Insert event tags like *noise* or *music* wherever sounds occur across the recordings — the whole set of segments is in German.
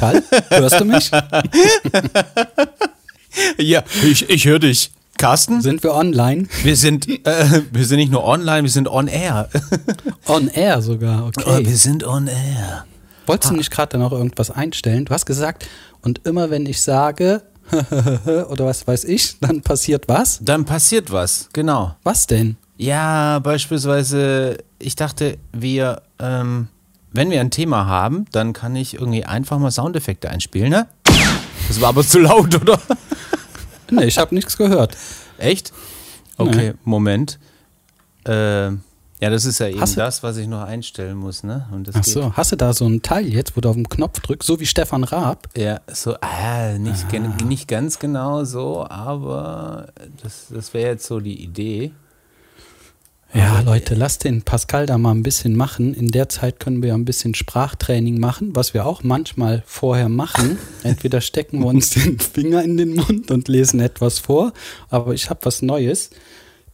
Pascal, hörst du mich? Ja, ich, ich höre dich. Carsten? Sind wir online? Wir sind, äh, wir sind nicht nur online, wir sind on air. On air sogar, Oh, okay. wir sind on air. Wolltest du nicht gerade noch irgendwas einstellen? Du hast gesagt, und immer wenn ich sage, *laughs* oder was weiß ich, dann passiert was? Dann passiert was, genau. Was denn? Ja, beispielsweise, ich dachte, wir, ähm, wenn wir ein Thema haben, dann kann ich irgendwie einfach mal Soundeffekte einspielen, ne? Das war aber zu laut, oder? *laughs* Nee, ich habe nichts gehört. Echt? Okay, Moment. Ähm, ja, das ist ja eben Hast das, was ich noch einstellen muss, ne? Und das Ach geht- so, hast du da so ein Teil jetzt, wo du auf den Knopf drückst, so wie Stefan Raab? Ja, so, ah, nicht, gen- nicht ganz genau so, aber das, das wäre jetzt so die Idee. Ja, Leute, lasst den Pascal da mal ein bisschen machen. In der Zeit können wir ja ein bisschen Sprachtraining machen, was wir auch manchmal vorher machen. *laughs* Entweder stecken wir uns den Finger in den Mund und lesen etwas vor, aber ich habe was Neues.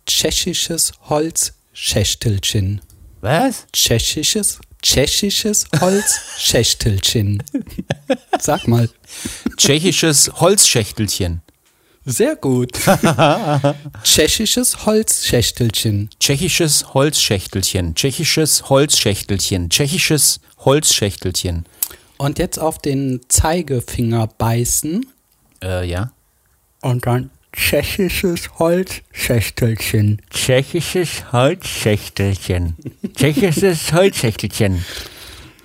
Tschechisches Holzschächtelchen. Was? Tschechisches, tschechisches Holzschächtelchen. *laughs* Sag mal. Tschechisches Holzschächtelchen. Sehr gut. *laughs* Tschechisches Holzschächtelchen. Tschechisches Holzschächtelchen. Tschechisches Holzschächtelchen. Tschechisches Holzschächtelchen. Und jetzt auf den Zeigefinger beißen Äh, ja. und dann tschechisches Holzschächtelchen. Tschechisches Holzschächtelchen. Tschechisches Holzschächtelchen.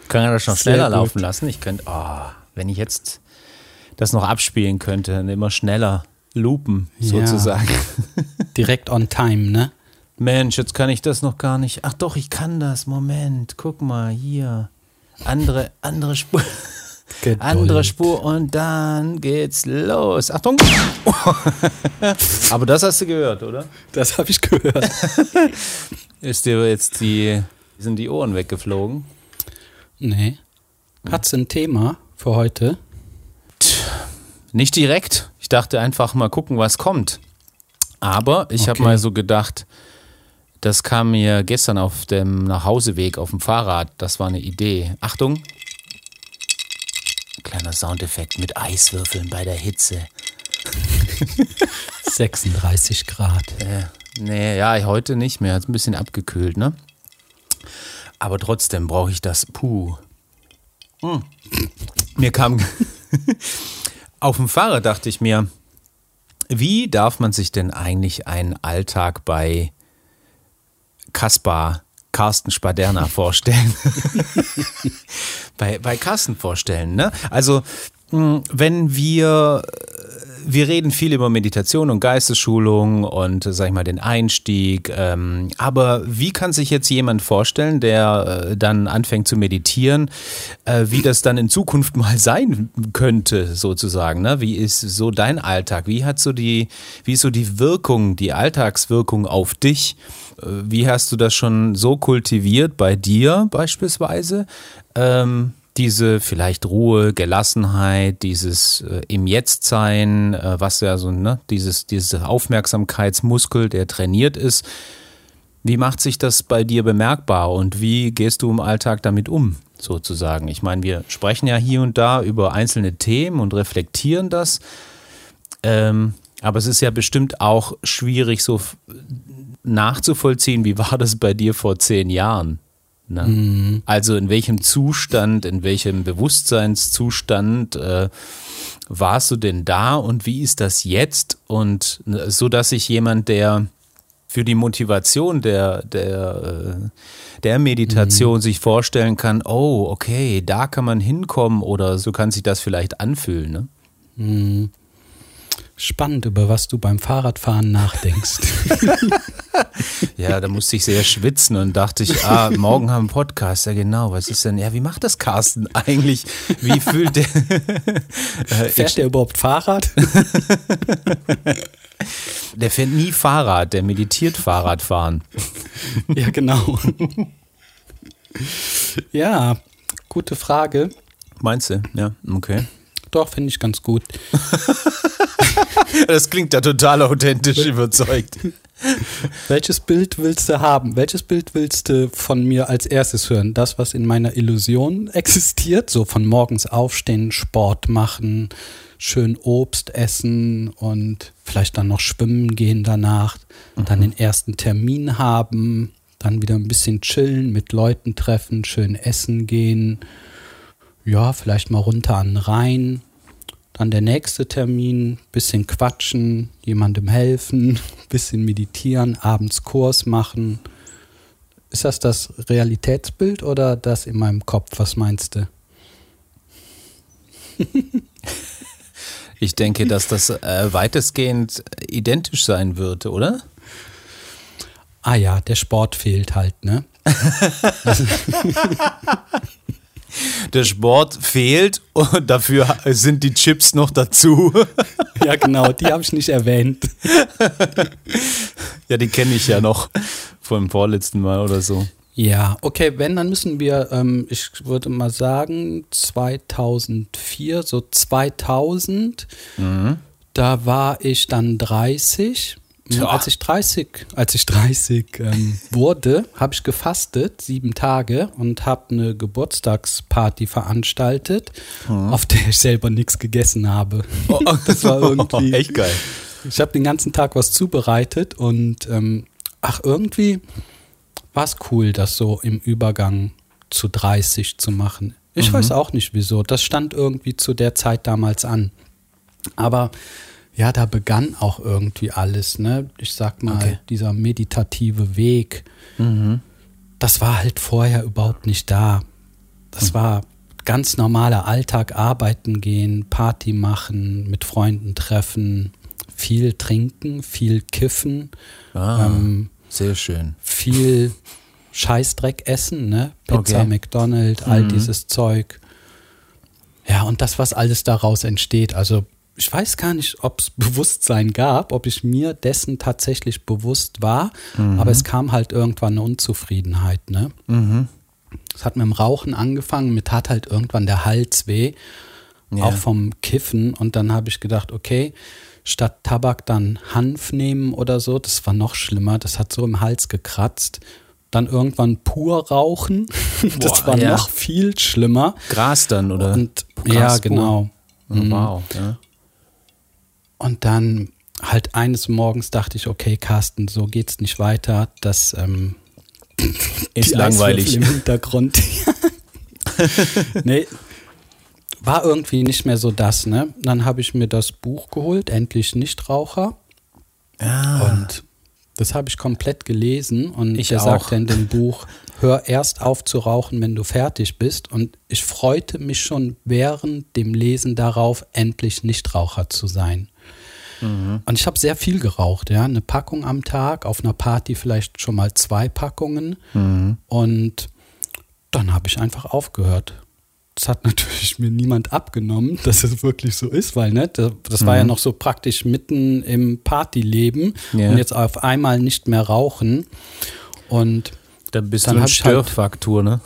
Kann er das noch schneller laufen lassen? Ich könnte, oh, wenn ich jetzt das noch abspielen könnte, dann immer schneller loopen, Ja. sozusagen. *laughs* Direkt on time, ne? Mensch, jetzt kann ich das noch gar nicht. Ach doch, ich kann das. Moment, guck mal hier. Andere, andere Spur. Geduld. Andere Spur und dann geht's los. Achtung! *laughs* Aber das hast du gehört, oder? Das habe ich gehört. *laughs* Ist dir jetzt die, sind die Ohren weggeflogen? nee. Hat's ein Thema für heute? Nicht direkt. Ich dachte einfach mal gucken, was kommt. Aber ich habe Okay. mal so gedacht, das kam mir gestern auf dem Nachhauseweg auf dem Fahrrad. Das war eine Idee. Achtung. Kleiner Soundeffekt mit Eiswürfeln bei der Hitze. *laughs* 36 Grad. Äh, nee, ja, heute nicht mehr. Ist ein bisschen abgekühlt, ne? Aber trotzdem brauche ich das. Puh. Hm. Mir kam. *laughs* Auf dem Fahrrad dachte ich mir, wie darf man sich denn eigentlich einen Alltag bei Kaspar Carsten Spaderna *laughs* vorstellen? bei, bei Carsten vorstellen, ne? Also, mh, wenn wir wir reden viel über Meditation und Geistesschulung und, sag ich mal, den Einstieg. Ähm, aber wie kann sich jetzt jemand vorstellen, der äh, dann anfängt zu meditieren, äh, wie das dann in Zukunft *laughs* mal sein könnte, sozusagen? Ne? Wie ist so dein Alltag? Wie hat so die, wie ist so die Wirkung, die Alltagswirkung auf dich? Äh, Wie hast du das schon so kultiviert bei dir beispielsweise? Ähm, diese vielleicht Ruhe, Gelassenheit, dieses äh, im Jetzt sein, äh, was ja so, ne, dieses, dieser Aufmerksamkeitsmuskel, der trainiert ist. Wie macht sich das bei dir bemerkbar und wie gehst du im Alltag damit um, sozusagen? Ich meine, wir sprechen ja hier und da über einzelne Themen und reflektieren das. Ähm, aber es ist ja bestimmt auch schwierig, so nachzuvollziehen, wie war das bei dir vor zehn Jahren? Ne? Also in welchem Zustand, in welchem Bewusstseinszustand äh, warst du denn da und wie ist das jetzt? Und äh, so, dass sich jemand, der für die Motivation der, der, äh, der Meditation sich vorstellen kann, oh, okay, da kann man hinkommen oder so kann sich das vielleicht anfühlen. Ne? Spannend, über was du beim Fahrradfahren nachdenkst. *laughs* Ja, da musste ich sehr schwitzen und dachte ich, ah, morgen haben wir einen Podcast. Ja, genau. Was ist denn? Ja, wie macht das Carsten eigentlich? Wie fühlt der? *laughs* Äh, Fährt der überhaupt Fahrrad? *laughs* der fährt nie Fahrrad, der meditiert Fahrradfahren. ja, genau. ja, gute Frage. Meinst du? Ja, okay. Doch, finde ich ganz gut. *laughs* Das klingt ja total authentisch überzeugt. *laughs* Welches Bild willst du haben? Welches Bild willst du von mir als erstes hören? Das, was in meiner Illusion existiert, so von morgens aufstehen, Sport machen, schön Obst essen und vielleicht dann noch schwimmen gehen danach, mhm. dann den ersten Termin haben, dann wieder ein bisschen chillen, mit Leuten treffen, schön essen gehen, ja, vielleicht mal runter an den Rhein, dann der nächste Termin, bisschen quatschen, jemandem helfen, *laughs* bisschen meditieren, abends Kurs machen. Ist das das Realitätsbild oder das in meinem Kopf? Was meinst du? ich denke, dass das äh, weitestgehend identisch sein wird, oder? Ah ja, der Sport fehlt halt, ne? *laughs* der Sport fehlt und dafür sind die Chips noch dazu. *laughs* Ja, genau, die habe ich nicht erwähnt. Ja, die kenne ich ja noch vom vorletzten Mal oder so. Ja, okay, wenn, dann müssen wir, ähm, ich würde mal sagen, 2004, so 2000, mhm. da war ich dann 30 ja. Als ich 30, als ich 30 ähm, wurde, habe ich gefastet, sieben Tage, und habe eine Geburtstagsparty veranstaltet, mhm. auf der ich selber nichts gegessen habe. Oh, *laughs* das war irgendwie *laughs* echt geil. Ich habe den ganzen Tag was zubereitet und ähm, ach, irgendwie war es cool, das so im Übergang zu 30 zu machen. Ich mhm. weiß auch nicht wieso. Das stand irgendwie zu der Zeit damals an. Aber ja, da begann auch irgendwie alles, ne? Ich sag mal, okay. dieser meditative Weg, mhm. das war halt vorher überhaupt nicht da. Das mhm. war ganz normaler Alltag, arbeiten gehen, Party machen, mit Freunden treffen, viel trinken, viel kiffen. Ah, ähm, sehr schön. Viel Scheißdreck essen, ne? Pizza, okay. McDonald's, all mhm. dieses Zeug. Ja, und das, was alles daraus entsteht. Also ich weiß gar nicht, ob es Bewusstsein gab, ob ich mir dessen tatsächlich bewusst war, mhm. aber es kam halt irgendwann eine Unzufriedenheit. Ne? Mhm. Es hat mit dem Rauchen angefangen, mit hat halt irgendwann der Hals weh, ja. auch vom Kiffen. Und dann habe ich gedacht, okay, statt Tabak dann Hanf nehmen oder so, das war noch schlimmer, das hat so im Hals gekratzt. Dann irgendwann pur rauchen, *laughs* das Boah, war ja. noch viel schlimmer. Gras dann, oder? Und, ja, genau. Oh, wow. Ja. Und dann halt eines Morgens dachte ich, okay, Carsten, so geht's nicht weiter. Das ähm, *laughs* ist langweilig im Hintergrund. *laughs* nee, war irgendwie nicht mehr so das, ne? Dann habe ich mir das Buch geholt, endlich Nichtraucher. Ah. Und das habe ich komplett gelesen und ich auch. sagte in dem Buch, hör erst auf zu rauchen, wenn du fertig bist. Und ich freute mich schon während dem Lesen darauf, endlich Nichtraucher zu sein. Mhm. Und ich habe sehr viel geraucht, ja. Eine Packung am Tag, auf einer Party vielleicht schon mal zwei Packungen. Mhm. Und dann habe ich einfach aufgehört. Das hat *laughs* natürlich mir niemand abgenommen, dass es wirklich so ist, weil ne, das, das mhm. war ja noch so praktisch mitten im Partyleben ja. und jetzt auf einmal nicht mehr rauchen. Und dann bist dann du ein halt Störfaktor, halt, ne?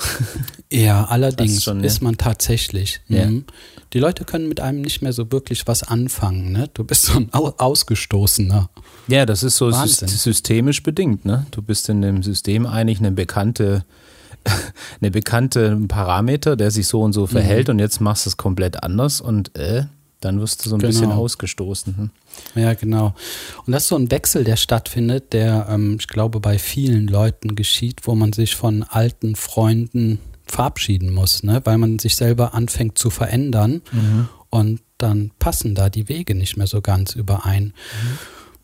Ja, *laughs* allerdings schon, ist man tatsächlich. Ja. Mhm. Die Leute können mit einem nicht mehr so wirklich was anfangen, ne? Du bist so ein Ausgestoßener. Ja, das ist so Wahnsinn. systemisch bedingt, ne? Du bist in dem System eigentlich eine bekannte, *laughs* eine bekannte Parameter, der sich so und so verhält mhm. und jetzt machst du es komplett anders und äh, dann wirst du so ein genau. bisschen ausgestoßen. Hm? Ja, genau. Und das ist so ein Wechsel, der stattfindet, der, ähm, ich glaube, bei vielen Leuten geschieht, wo man sich von alten Freunden verabschieden muss, ne? weil man sich selber anfängt zu verändern mhm. und dann passen da die Wege nicht mehr so ganz überein. Mhm.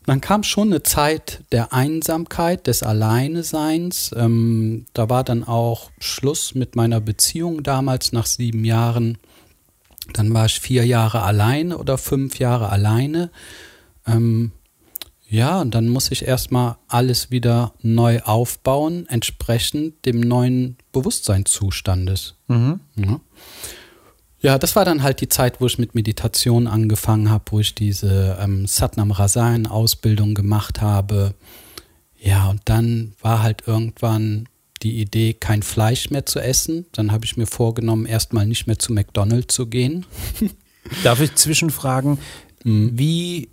Dann kam schon eine Zeit der Einsamkeit, des Alleineseins. Ähm, da war dann auch Schluss mit meiner Beziehung damals nach sieben Jahren. Dann war ich vier Jahre alleine oder fünf Jahre alleine. Ähm, ja, und dann muss ich erstmal alles wieder neu aufbauen, entsprechend dem neuen Bewusstseinszustandes. Mhm. Ja. ja. das war dann halt die Zeit, wo ich mit Meditation angefangen habe, wo ich diese ähm, Satnam Rasayan Ausbildung gemacht habe. Ja, und dann war halt irgendwann die Idee, kein Fleisch mehr zu essen. Dann habe ich mir vorgenommen, erstmal nicht mehr zu McDonald's zu gehen. *laughs* Darf ich zwischenfragen, mhm. wie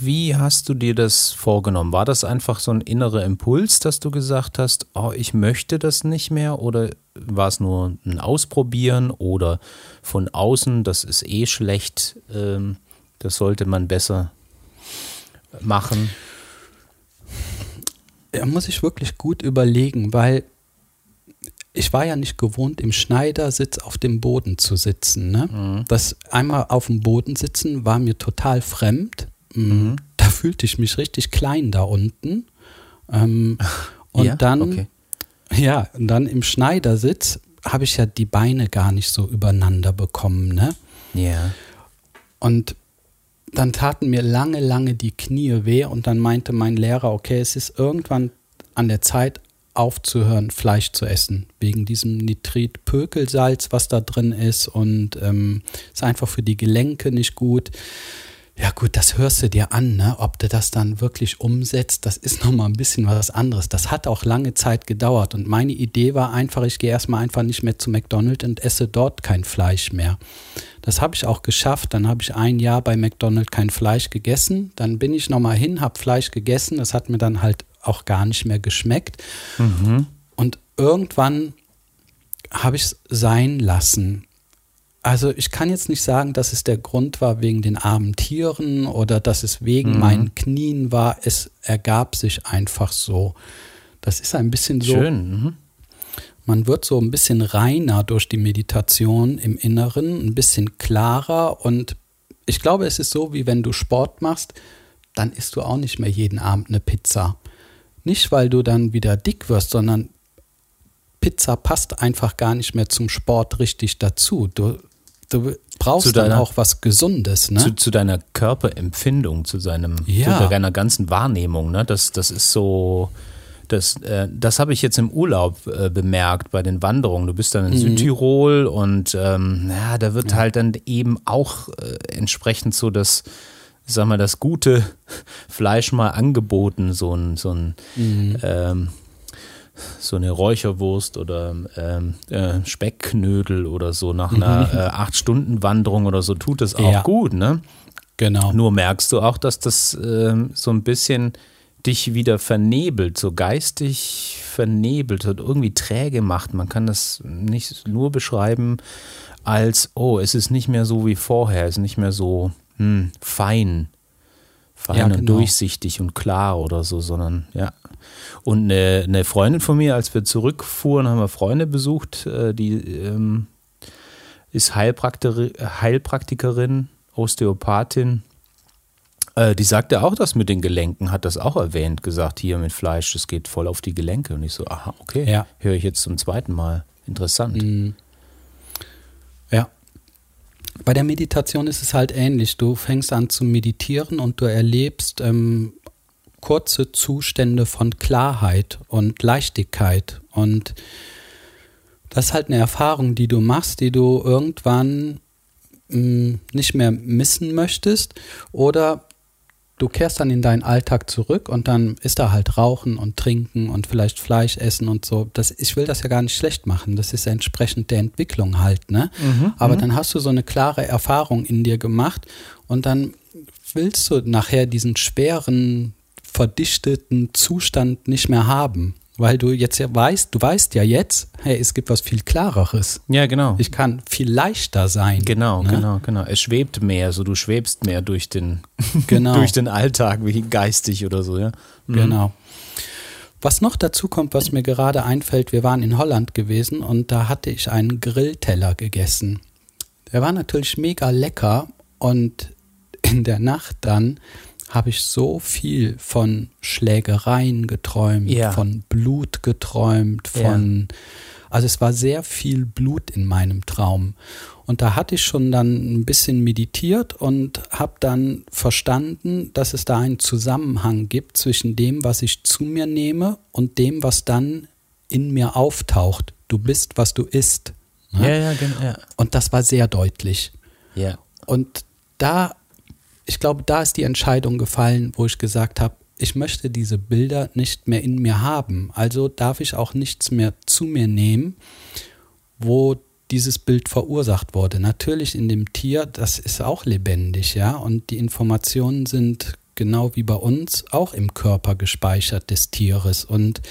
wie hast du dir das vorgenommen? War das einfach so ein innerer Impuls, dass du gesagt hast, oh, ich möchte das nicht mehr? Oder war es nur ein Ausprobieren oder von außen, das ist eh schlecht, ähm, das sollte man besser machen? Da muss ich wirklich gut überlegen, weil ich war ja nicht gewohnt, im Schneidersitz auf dem Boden zu sitzen. Ne? Mhm. Das einmal auf dem Boden sitzen war mir total fremd. Mm, mhm. Da fühlte ich mich richtig klein da unten. Ähm, *laughs* und ja? dann, okay. ja, und dann im Schneidersitz habe ich ja die Beine gar nicht so übereinander bekommen. Ne? Ja. Und dann taten mir lange, lange die Knie weh und dann meinte mein Lehrer, okay, es ist irgendwann an der Zeit aufzuhören, Fleisch zu essen, wegen diesem Nitrit-Pökelsalz, was da drin ist und ähm, ist einfach für die Gelenke nicht gut. Ja gut, das hörst du dir an, ne? ob du das dann wirklich umsetzt, das ist nochmal ein bisschen was anderes. Das hat auch lange Zeit gedauert und meine Idee war einfach, ich gehe erstmal einfach nicht mehr zu McDonald's und esse dort kein Fleisch mehr. Das habe ich auch geschafft, dann habe ich ein Jahr bei McDonald's kein Fleisch gegessen, dann bin ich nochmal hin, habe Fleisch gegessen, das hat mir dann halt auch gar nicht mehr geschmeckt. Mhm. Und irgendwann habe ich es sein lassen. Also ich kann jetzt nicht sagen, dass es der Grund war wegen den armen Tieren oder dass es wegen mhm. meinen Knien war. Es ergab sich einfach so. Das ist ein bisschen so. Schön. Mhm. Man wird so ein bisschen reiner durch die Meditation im Inneren, ein bisschen klarer und ich glaube, es ist so, wie wenn du Sport machst, dann isst du auch nicht mehr jeden Abend eine Pizza. Nicht, weil du dann wieder dick wirst, sondern Pizza passt einfach gar nicht mehr zum Sport richtig dazu. Du, du brauchst deiner, dann auch was Gesundes. Ne? Zu, zu, deiner Körperempfindung, zu, seinem, ja. zu deiner ganzen Wahrnehmung. Ne? Das, das ist so. Das, äh, das habe ich jetzt im Urlaub äh, bemerkt bei den Wanderungen. Du bist dann in mhm. Südtirol und ähm, ja, da wird ja. halt dann eben auch äh, entsprechend so das sag mal, das gute *laughs* Fleisch mal angeboten, so ein, so ein mhm. ähm, so eine Räucherwurst oder ähm, äh, Speckknödel oder so nach einer mhm. äh, acht Stunden Wanderung oder so tut das auch ja. gut, ne? Genau. Nur merkst du auch, dass das äh, so ein bisschen dich wieder vernebelt, so geistig vernebelt und irgendwie träge macht. Man kann das nicht nur beschreiben als, oh, es ist nicht mehr so wie vorher, es ist nicht mehr so hm, fein, fein ja, und genau. durchsichtig und klar oder so, sondern ja. Und eine, eine, Freundin von mir, als wir zurückfuhren, haben wir Freunde besucht, äh, die ähm, ist Heilpraktikerin, Heilpraktikerin, Osteopathin. Äh, die sagte auch das mit den Gelenken, hat das auch erwähnt, gesagt, hier mit Fleisch, das geht voll auf die Gelenke. Und ich so, aha, okay, ja. höre ich jetzt zum zweiten Mal. Interessant. Mhm. Bei der Meditation ist es halt ähnlich. Du fängst an zu meditieren und du erlebst ähm, kurze Zustände von Klarheit und Leichtigkeit. Und das ist halt eine Erfahrung, die du machst, die du irgendwann mh, mm, nicht mehr missen möchtest oder du kehrst dann in deinen Alltag zurück und dann ist da halt Rauchen und Trinken und vielleicht Fleisch essen und so. Das, ich will das ja gar nicht schlecht machen. Das ist entsprechend der Entwicklung halt, ne? Mhm, Aber mhm. dann hast du so eine klare Erfahrung in dir gemacht und dann willst du nachher diesen schweren, verdichteten Zustand nicht mehr haben weil du jetzt ja weißt, du weißt ja jetzt, hey, es gibt was viel klareres. Ja, genau. Ich kann viel leichter sein. Genau, ne? genau, genau. Es schwebt mehr, so du schwebst mehr durch den, *laughs* genau. durch den Alltag, wie geistig oder so, ja. Mhm. Genau. Was noch dazu kommt, was mir gerade einfällt, wir waren in Holland gewesen und da hatte ich einen Grillteller gegessen. Der war natürlich mega lecker und in der Nacht dann habe ich so viel von Schlägereien geträumt, ja. von Blut geträumt, von ja. also es war sehr viel Blut in meinem Traum. Und da hatte ich schon dann ein bisschen meditiert und habe dann verstanden, dass es da einen Zusammenhang gibt zwischen dem, was ich zu mir nehme und dem, was dann in mir auftaucht. Du bist, was du isst. Ne? Ja, ja, genau. Ja. Und das war sehr deutlich. Ja. Und da ich glaube, da ist die Entscheidung gefallen, wo ich gesagt habe, ich möchte diese Bilder nicht mehr in mir haben. Also darf ich auch nichts mehr zu mir nehmen, wo dieses Bild verursacht wurde. Natürlich in dem Tier, das ist auch lebendig, ja, und die Informationen sind genau wie bei uns, auch im Körper gespeichert des Tieres. Und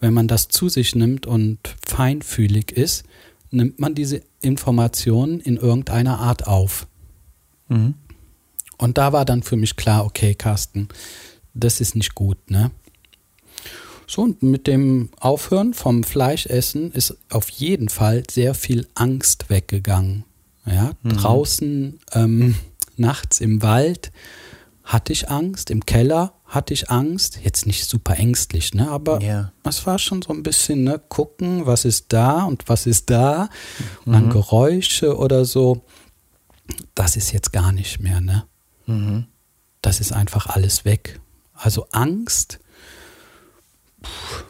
wenn man das zu sich nimmt und feinfühlig ist, nimmt man diese Informationen in irgendeiner Art auf. Mhm. Und da war dann für mich klar, okay, Carsten, das ist nicht gut, ne? So, und mit dem Aufhören vom Fleischessen ist auf jeden Fall sehr viel Angst weggegangen. Ja, mhm. draußen, ähm, *laughs* nachts im Wald hatte ich Angst, im Keller hatte ich Angst. Jetzt nicht super ängstlich, ne? Aber yeah. es war schon so ein bisschen, ne, gucken, was ist da und was ist da. Und dann mhm. Geräusche oder so. Das ist jetzt gar nicht mehr, ne? Mhm. Das ist einfach alles weg. Also Angst pff,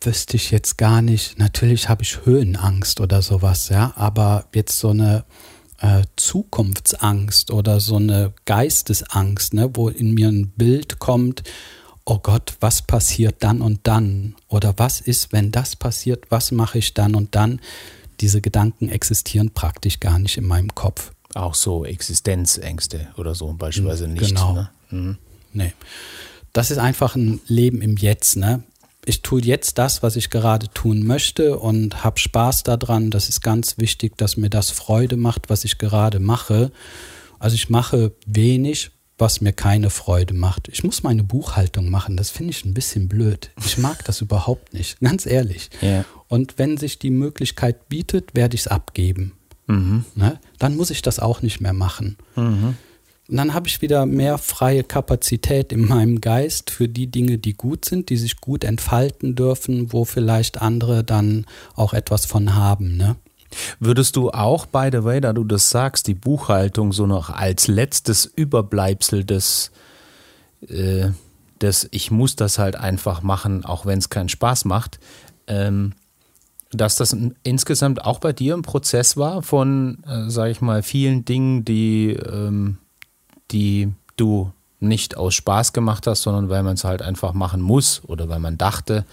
wüsste ich jetzt gar nicht. Natürlich habe ich Höhenangst oder sowas, ja, aber jetzt so eine äh, Zukunftsangst oder so eine Geistesangst, ne, wo in mir ein Bild kommt, oh Gott, was passiert dann und dann? Oder was ist, wenn das passiert, was mache ich dann und dann? Diese Gedanken existieren praktisch gar nicht in meinem Kopf. Auch so Existenzängste oder so beispielsweise nicht. Genau. Ne? Mhm. Nee. Das ist einfach ein Leben im Jetzt, ne? ich tue jetzt das, was ich gerade tun möchte und habe Spaß daran. Das ist ganz wichtig, dass mir das Freude macht, was ich gerade mache. Also ich mache wenig, was mir keine Freude macht. Ich muss meine Buchhaltung machen, das finde ich ein bisschen blöd. Ich mag das *laughs* überhaupt nicht, ganz ehrlich. Yeah. Und wenn sich die Möglichkeit bietet, werde ich es abgeben. Mhm. Ne? Dann muss ich das auch nicht mehr machen. Mhm. Und dann habe ich wieder mehr freie Kapazität in meinem Geist für die Dinge, die gut sind, die sich gut entfalten dürfen, wo vielleicht andere dann auch etwas von haben. Ne? Würdest du auch, by the way, da du das sagst, die Buchhaltung so noch als letztes Überbleibsel des, äh, des ich muss das halt einfach machen, auch wenn es keinen Spaß macht, ähm, dass das insgesamt auch bei dir ein Prozess war von, äh, sage ich mal, vielen Dingen, die ähm, die du nicht aus Spaß gemacht hast, sondern weil man es halt einfach machen muss oder weil man dachte,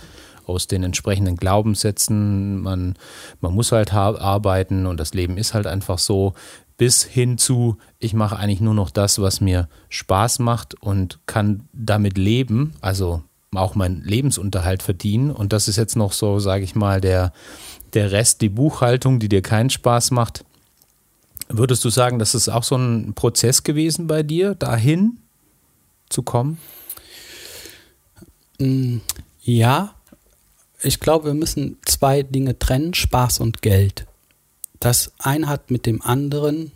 aus den entsprechenden Glaubenssätzen, man, man muss halt arbeiten und das Leben ist halt einfach so, bis hin zu, ich mache eigentlich nur noch das, was mir Spaß macht und kann damit leben, also auch meinen Lebensunterhalt verdienen. Und das ist jetzt noch so, sage ich mal, der, der Rest, die Buchhaltung, die dir keinen Spaß macht. Würdest du sagen, das ist auch so ein Prozess gewesen bei dir, dahin zu kommen? Mm, ja, ich glaube, wir müssen zwei Dinge trennen, Spaß und Geld. Das eine hat mit dem anderen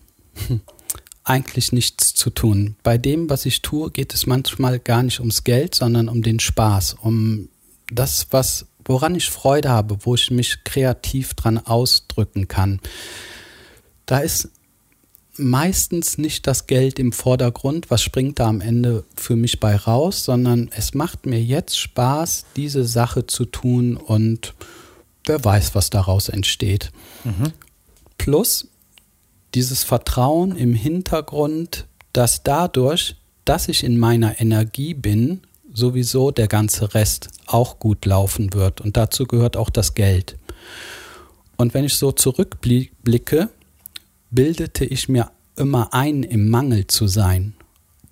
eigentlich nichts zu tun. Bei dem, was ich tue, geht es manchmal gar nicht ums Geld, sondern um den Spaß, um das, was, woran ich Freude habe, wo ich mich kreativ dran ausdrücken kann. Da ist meistens nicht das Geld im Vordergrund, was springt da am Ende für mich bei raus, sondern es macht mir jetzt Spaß, diese Sache zu tun und wer weiß, was daraus entsteht. Mhm. Plus dieses Vertrauen im Hintergrund, dass dadurch, dass ich in meiner Energie bin, sowieso der ganze Rest auch gut laufen wird. Und dazu gehört auch das Geld. Und wenn ich so zurückblicke, bildete ich mir immer ein, im Mangel zu sein.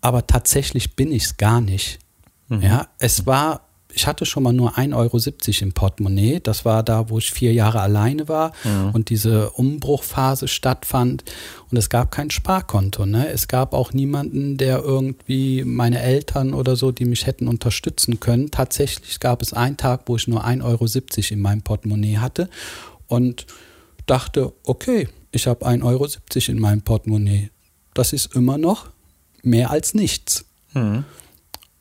Aber tatsächlich bin ich es gar nicht. Mhm. Ja, es war, ich hatte schon mal nur 1,70 Euro im Portemonnaie. Das war da, wo ich vier Jahre alleine war mhm. und diese Umbruchphase stattfand. Und es gab kein Sparkonto. Ne? Es gab auch niemanden, der irgendwie meine Eltern oder so, die mich hätten unterstützen können. Tatsächlich gab es einen Tag, wo ich nur 1,70 Euro in meinem Portemonnaie hatte. Und dachte, okay, ich habe 1,70 Euro in meinem Portemonnaie. Das ist immer noch mehr als nichts. Mhm.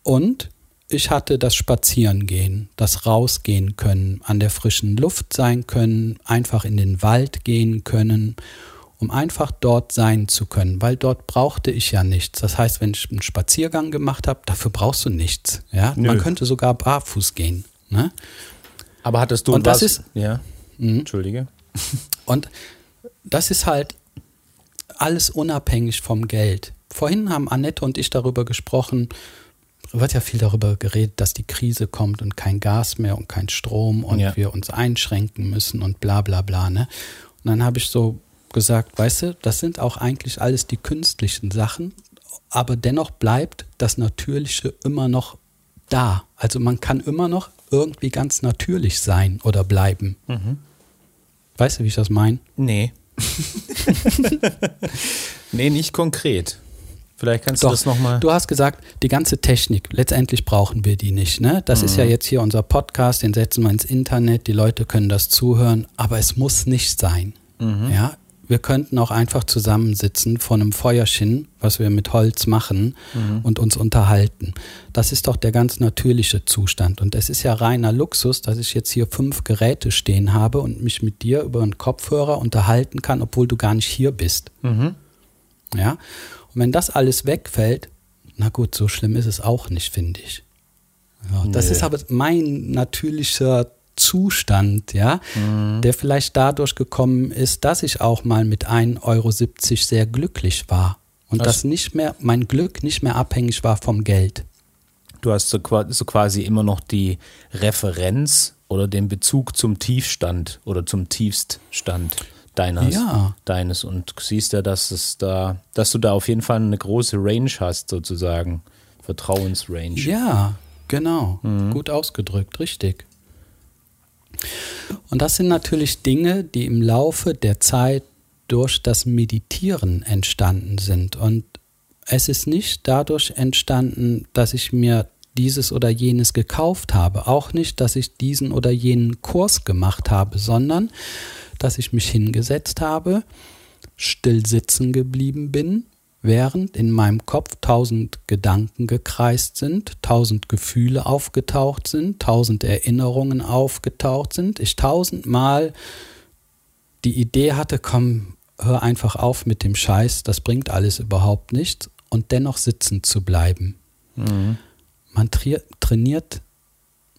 Und ich hatte das Spazierengehen, das Rausgehen können, an der frischen Luft sein können, einfach in den Wald gehen können, um einfach dort sein zu können, weil dort brauchte ich ja nichts. Das heißt, wenn ich einen Spaziergang gemacht habe, dafür brauchst du nichts. Ja? Man könnte sogar barfuß gehen. Ne? Aber hattest du Und das ist ja. Mhm. Entschuldige. *laughs* Und das ist halt alles unabhängig vom Geld. Vorhin haben Annette und ich darüber gesprochen, wird ja viel darüber geredet, dass die Krise kommt und kein Gas mehr und kein Strom und ja. wir uns einschränken müssen und bla bla bla. Ne? Und dann habe ich so gesagt, weißt du, das sind auch eigentlich alles die künstlichen Sachen aber dennoch bleibt das Natürliche immer noch da. Also man kann immer noch irgendwie ganz natürlich sein oder bleiben. Mhm. Weißt du, wie ich das meine? Nee. *laughs* nee, nicht konkret. Vielleicht kannst Doch, du das nochmal. Du hast gesagt, die ganze Technik, letztendlich brauchen wir die nicht. Ne? Das mhm. ist ja mhm. jetzt hier unser Podcast, den setzen wir ins Internet, die Leute können das zuhören, aber es muss nicht sein. Mhm. Ja, wir könnten auch einfach zusammensitzen vor einem Feuerchen, was wir mit Holz machen mhm. und uns unterhalten. Das ist doch der ganz natürliche Zustand. Und es ist ja reiner Luxus, dass ich jetzt hier fünf Geräte stehen habe und mich mit dir über einen Kopfhörer unterhalten kann, obwohl du gar nicht hier bist. Mhm. Ja. Und wenn das alles wegfällt, na gut, so schlimm ist es auch nicht, finde ich. Ja, das ist aber mein natürlicher Zustand, ja, mhm. der vielleicht dadurch gekommen ist, dass ich auch mal mit 1,70 Euro sehr glücklich war und das dass nicht mehr, mein Glück nicht mehr abhängig war vom Geld. Du hast so, so quasi immer noch die Referenz oder den Bezug zum Tiefstand oder zum Tiefststand deines, ja. deines und siehst ja, dass es da, dass du da auf jeden Fall eine große Range hast, sozusagen. Vertrauensrange. Ja, genau. Mhm. Gut ausgedrückt, richtig. Und das sind natürlich Dinge, die im Laufe der Zeit durch das Meditieren entstanden sind. Und es ist nicht dadurch entstanden, dass ich mir dieses oder jenes gekauft habe, auch nicht, dass ich diesen oder jenen Kurs gemacht habe, sondern dass ich mich hingesetzt habe, still sitzen geblieben bin während in meinem Kopf tausend Gedanken gekreist sind, tausend Gefühle aufgetaucht sind, tausend Erinnerungen aufgetaucht sind, ich tausendmal die Idee hatte, komm, hör einfach auf mit dem Scheiß, das bringt alles überhaupt nichts und dennoch sitzen zu bleiben. Mhm. Man trainiert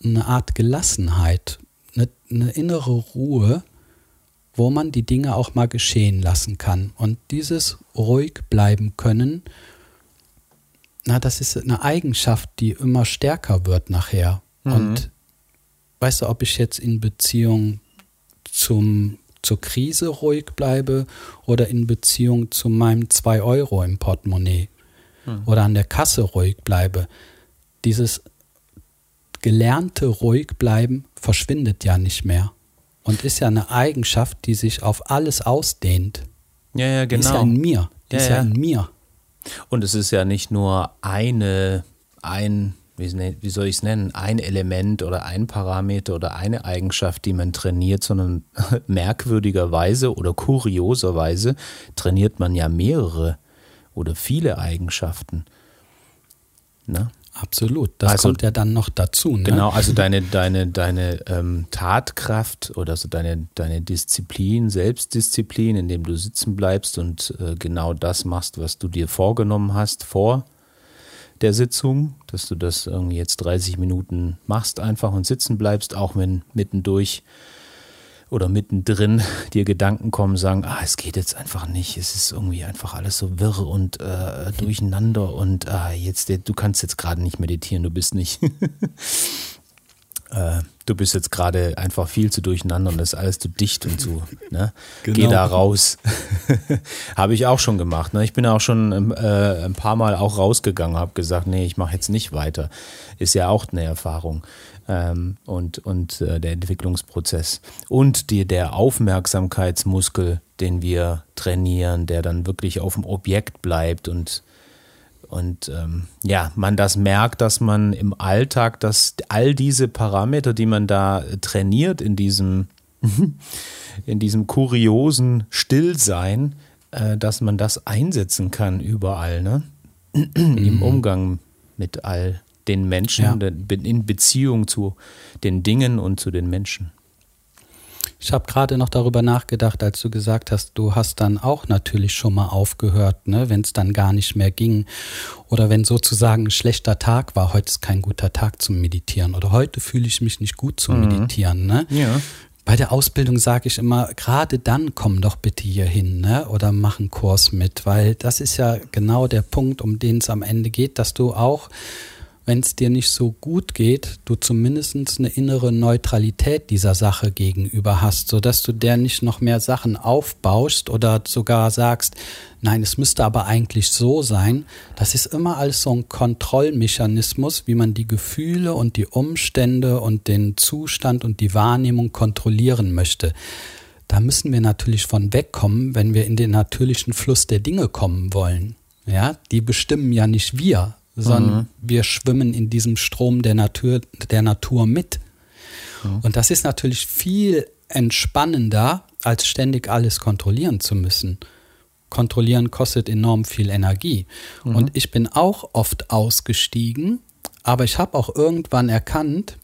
eine Art Gelassenheit, eine, eine innere Ruhe, wo man die Dinge auch mal geschehen lassen kann. Und dieses ruhig bleiben können, na, das ist eine Eigenschaft, die immer stärker wird nachher. Mhm. Und weißt du, ob ich jetzt in Beziehung zum, zur Krise ruhig bleibe oder in Beziehung zu meinem 2 Euro im Portemonnaie mhm. oder an der Kasse ruhig bleibe, dieses gelernte ruhig bleiben verschwindet ja nicht mehr und ist ja eine Eigenschaft, die sich auf alles ausdehnt. Ja, ja, genau. Die ist ja in mir. Die ja, ist ja, ja in mir. Und es ist ja nicht nur eine, ein, wie soll ich es nennen, ein Element oder ein Parameter oder eine Eigenschaft, die man trainiert, sondern *laughs* merkwürdigerweise oder kurioserweise trainiert man ja mehrere oder viele Eigenschaften. Ne? Absolut, das also, kommt ja dann noch dazu. Ne? Genau, also *laughs* deine, deine, deine ähm, Tatkraft oder so deine, deine Disziplin, Selbstdisziplin, indem du sitzen bleibst und äh, genau das machst, was du dir vorgenommen hast vor der Sitzung, dass du das irgendwie jetzt 30 Minuten machst einfach und sitzen bleibst, auch wenn mittendurch oder mittendrin *laughs* dir Gedanken kommen, sagen, ah, es geht jetzt einfach nicht, es ist irgendwie einfach alles so wirr und äh, durcheinander und ah, jetzt, du kannst jetzt gerade nicht meditieren, du bist nicht, *laughs* äh, du bist jetzt gerade einfach viel zu durcheinander und das ist alles zu dicht und zu, ne? Genau. Geh da raus. *laughs* habe ich auch schon gemacht, ne? Ich bin auch schon äh, ein paar Mal auch rausgegangen, habe gesagt, nee, ich mache jetzt nicht weiter. Ist ja auch eine Erfahrung ähm, und, und äh, der Entwicklungsprozess. Und die, der Aufmerksamkeitsmuskel, den wir trainieren, der dann wirklich auf dem Objekt bleibt und und ähm, ja, man das merkt, dass man im Alltag, dass all diese Parameter, die man da trainiert in diesem, *laughs* in diesem kuriosen Stillsein, äh, dass man das einsetzen kann überall, ne? *clears throat* Im Umgang mit all den Menschen, ja. in Beziehung zu den Dingen und zu den Menschen. Ich habe gerade noch darüber nachgedacht, als du gesagt hast, du hast dann auch natürlich schon mal aufgehört, ne, wenn es dann gar nicht mehr ging. Oder wenn sozusagen ein schlechter Tag war, heute ist kein guter Tag zum Meditieren. Oder heute fühle ich mich nicht gut zum mhm. Meditieren. Ne? Ja. Bei der Ausbildung sage ich immer, gerade dann komm doch bitte hier hin ne? oder mach einen Kurs mit, weil das ist ja genau der Punkt, um den es am Ende geht, dass du auch wenn es dir nicht so gut geht, du zumindest eine innere Neutralität dieser Sache gegenüber hast, sodass du der nicht noch mehr Sachen aufbaust oder sogar sagst, nein, es müsste aber eigentlich so sein. Das ist immer alles so ein Kontrollmechanismus, wie man die Gefühle und die Umstände und den Zustand und die Wahrnehmung kontrollieren möchte. Da müssen wir natürlich von wegkommen, wenn wir in den natürlichen Fluss der Dinge kommen wollen. Ja, die bestimmen ja nicht wir, sondern mhm. wir schwimmen in diesem Strom der Natur, der Natur mit. Mhm. Und das ist natürlich viel entspannender, als ständig alles kontrollieren zu müssen. Kontrollieren kostet enorm viel Energie. Mhm. Und ich bin auch oft ausgestiegen, aber ich habe auch irgendwann erkannt,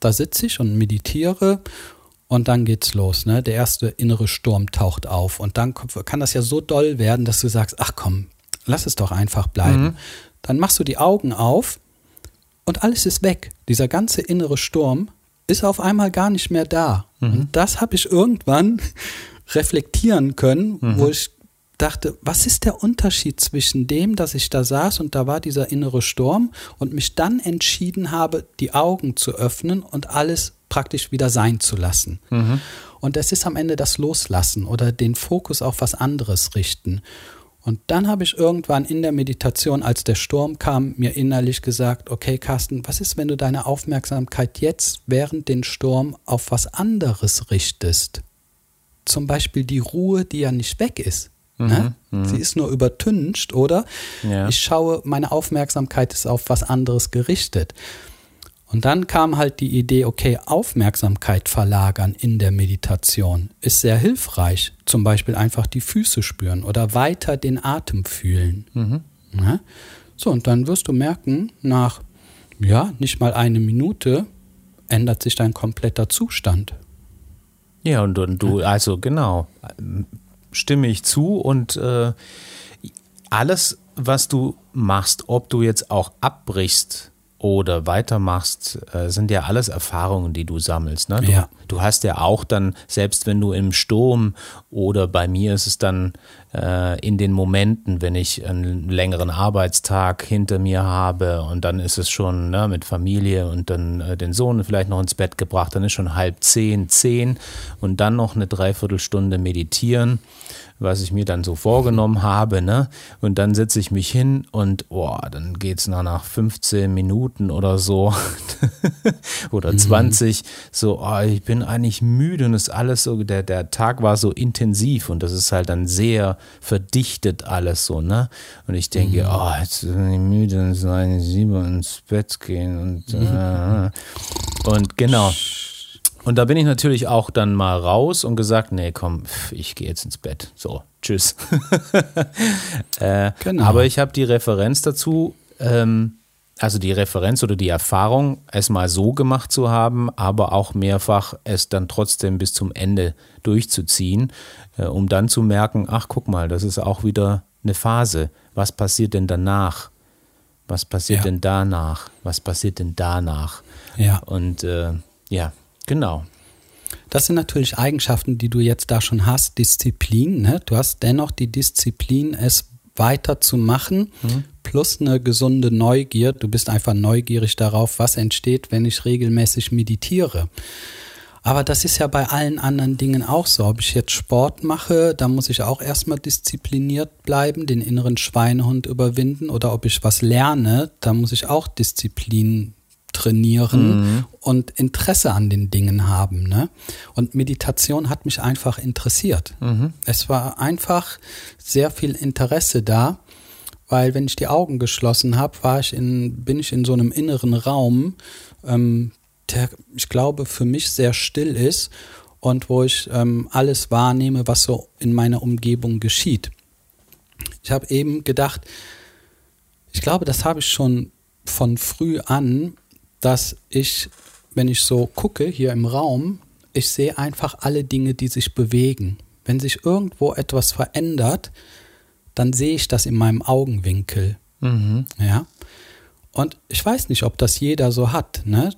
da sitze ich und meditiere und dann geht's los. Ne? Der erste innere Sturm taucht auf und dann kann das ja so doll werden, dass du sagst, ach komm, lass es doch einfach bleiben. Mhm dann machst du die Augen auf und alles ist weg. Dieser ganze innere Sturm ist auf einmal gar nicht mehr da. Mhm. Und das habe ich irgendwann *laughs* reflektieren können, mhm. wo ich dachte, was ist der Unterschied zwischen dem, dass ich da saß und da war dieser innere Sturm und mich dann entschieden habe, die Augen zu öffnen und alles praktisch wieder sein zu lassen. Mhm. Und das ist am Ende das Loslassen oder den Fokus auf was anderes richten. Und dann habe ich irgendwann in der Meditation, als der Sturm kam, mir innerlich gesagt, okay Carsten, was ist, wenn du deine Aufmerksamkeit jetzt während den Sturm auf was anderes richtest? Zum Beispiel die Ruhe, die ja nicht weg ist. Mhm, ne? Mhm. Sie ist nur übertüncht, oder? Ja. Ich schaue, meine Aufmerksamkeit ist auf was anderes gerichtet. Und dann kam halt die Idee, okay, Aufmerksamkeit verlagern in der Meditation ist sehr hilfreich. Zum Beispiel einfach die Füße spüren oder weiter den Atem fühlen. Mhm. Ja? So, und dann wirst du merken, nach, ja, nicht mal eine Minute ändert sich dein kompletter Zustand. Ja, und, und du, also genau, stimme ich zu und äh, alles, was du machst, ob du jetzt auch abbrichst, oder weitermachst, äh, sind ja alles Erfahrungen, die du sammelst. Ne? Du, ja. Du, hast ja auch dann, selbst wenn du im Sturm oder bei mir ist es dann äh, in den Momenten, wenn ich einen längeren Arbeitstag hinter mir habe und dann ist es schon ne, mit Familie und dann äh, den Sohn vielleicht noch ins Bett gebracht, dann ist schon halb zehn, zehn und dann noch eine Dreiviertelstunde meditieren was ich mir dann so vorgenommen habe, ne? Und dann setze ich mich hin und boah, dann geht's nach, nach 15 Minuten oder so *laughs* oder 20 mhm. so, oh, ich bin eigentlich müde und ist alles so, der, der Tag war so intensiv und das ist halt dann sehr verdichtet alles so, ne? Und ich denke, mhm. oh, jetzt bin ich müde und so eine Sieben ins Bett gehen und, *laughs* äh, und genau. Und da bin ich natürlich auch dann mal raus und gesagt, nee, komm, ich gehe jetzt ins Bett. So, tschüss. *laughs* äh, genau. Aber ich habe die Referenz dazu, ähm, also die Referenz oder die Erfahrung, es mal so gemacht zu haben, aber auch mehrfach es dann trotzdem bis zum Ende durchzuziehen, äh, um dann zu merken, ach guck mal, das ist auch wieder eine Phase. Was passiert denn danach? Was passiert ja. denn danach? Was passiert denn danach? Ja. Und äh, ja, Genau. Das sind natürlich Eigenschaften, die du jetzt da schon hast. Disziplin. Ne? Du hast dennoch die Disziplin, es weiterzumachen, mhm. plus eine gesunde Neugier. Du bist einfach neugierig darauf, was entsteht, wenn ich regelmäßig meditiere. Aber das ist ja bei allen anderen Dingen auch so. Ob ich jetzt Sport mache, da muss ich auch erstmal diszipliniert bleiben, den inneren Schweinehund überwinden. Oder ob ich was lerne, da muss ich auch Disziplin trainieren mhm. und Interesse an den Dingen haben. Ne? Und Meditation hat mich einfach interessiert. Mhm. Es war einfach sehr viel Interesse da, weil wenn ich die Augen geschlossen habe, war ich in, bin ich in so einem inneren Raum, ähm, der, ich glaube, für mich sehr still ist und wo ich ähm, alles wahrnehme, was so in meiner Umgebung geschieht. Ich habe eben gedacht, ich glaube, das habe ich schon von früh an dass ich, wenn ich so gucke hier im Raum, ich sehe einfach alle Dinge, die sich bewegen. Wenn sich irgendwo etwas verändert, dann sehe ich das in meinem Augenwinkel. Mhm. Ja. Und ich weiß nicht, ob das jeder so hat, ne?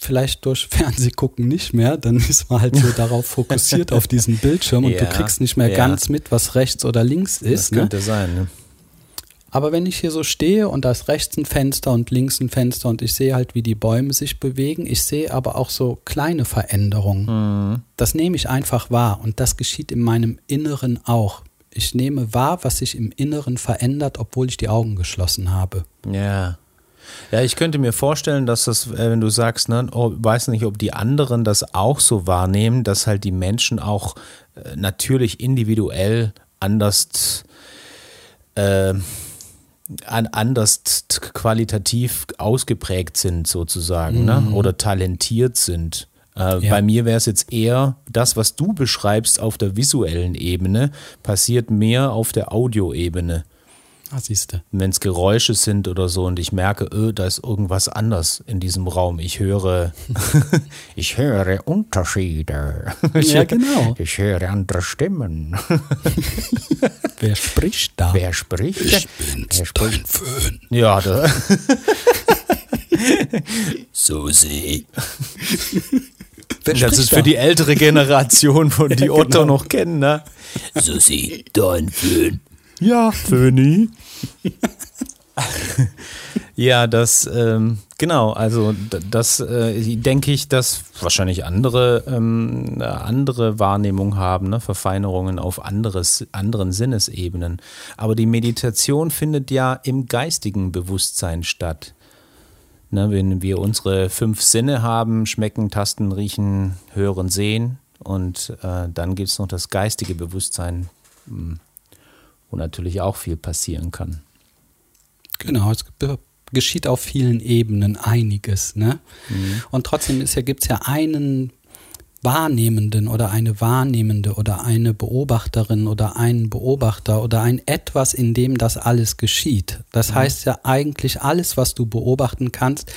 Vielleicht durch *laughs* Fernsehgucken nicht mehr, dann ist man halt so *laughs* darauf fokussiert auf diesen Bildschirm und ja, du kriegst nicht mehr ja. ganz mit, was rechts oder links ist. Das könnte ne? sein, ne? Aber wenn ich hier so stehe und da ist rechts ein Fenster und links ein Fenster und ich sehe halt, wie die Bäume sich bewegen, ich sehe aber auch so kleine Veränderungen. Mhm. Das nehme ich einfach wahr und das geschieht in meinem Inneren auch. Ich nehme wahr, was sich im Inneren verändert, obwohl ich die Augen geschlossen habe. Ja. Ja, ich könnte mir vorstellen, dass das, äh, wenn du sagst, ne, oh, weiß nicht, ob die anderen das auch so wahrnehmen, dass halt die Menschen auch äh, natürlich individuell anders äh, anders qualitativ ausgeprägt sind sozusagen ne? mhm. ne? oder talentiert sind. Äh, ja. Bei mir wäre es jetzt eher das, was du beschreibst auf der visuellen Ebene, passiert mehr auf der Audioebene. Ah, siehste. Wenn es Geräusche sind oder so und ich merke, öh, da ist irgendwas anders in diesem Raum. Ich höre, *laughs* ich höre Unterschiede. ja, *laughs* genau. Ich höre andere Stimmen. *laughs* Wer spricht da? Wer spricht? Ich bin's, Wer spricht? dein Föhn. Ja, da. Susi. Wer das ist da? für die ältere Generation, von die ja, Otto genau. noch kennen, ne? Susi, dein Föhn. Ja, Föhni. *laughs* ja, das, ähm, genau, also das äh, denke ich, dass wahrscheinlich andere, ähm, andere Wahrnehmung haben, ne? Verfeinerungen auf anderes, anderen Sinnesebenen. Aber die Meditation findet ja im geistigen Bewusstsein statt. Ne, wenn wir unsere fünf Sinne haben, schmecken, tasten, riechen, hören, sehen und äh, dann gibt es noch das geistige Bewusstsein. Hm wo natürlich auch viel passieren kann. Genau, es geschieht auf vielen Ebenen einiges. Ne? Mhm. Und trotzdem gibt es ja einen Wahrnehmenden oder eine Wahrnehmende oder eine Beobachterin oder einen Beobachter oder ein etwas, in dem das alles geschieht. Das mhm. heißt ja eigentlich, alles, was du beobachten kannst,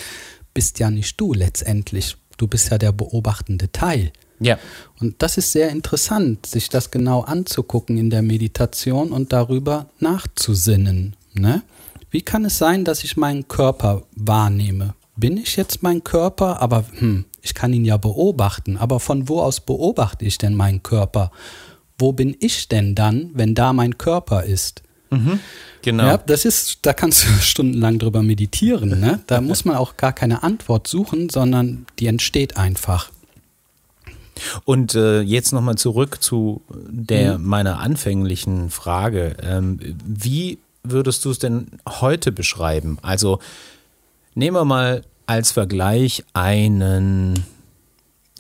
bist ja nicht du letztendlich. Du bist ja der beobachtende Teil. Ja. Und das ist sehr interessant, sich das genau anzugucken in der Meditation und darüber nachzusinnen. Ne? Wie kann es sein, dass ich meinen Körper wahrnehme? Bin ich jetzt mein Körper? Aber hm, ich kann ihn ja beobachten. Aber von wo aus beobachte ich denn meinen Körper? Wo bin ich denn dann, wenn da mein Körper ist? Mhm, genau. Ja, das ist, da kannst du *laughs* stundenlang drüber meditieren. Ne? Da *laughs* muss man auch gar keine Antwort suchen, sondern die entsteht einfach. Und äh, jetzt nochmal zurück zu der mhm. meiner anfänglichen Frage. Ähm, wie würdest du es denn heute beschreiben? Also nehmen wir mal als Vergleich einen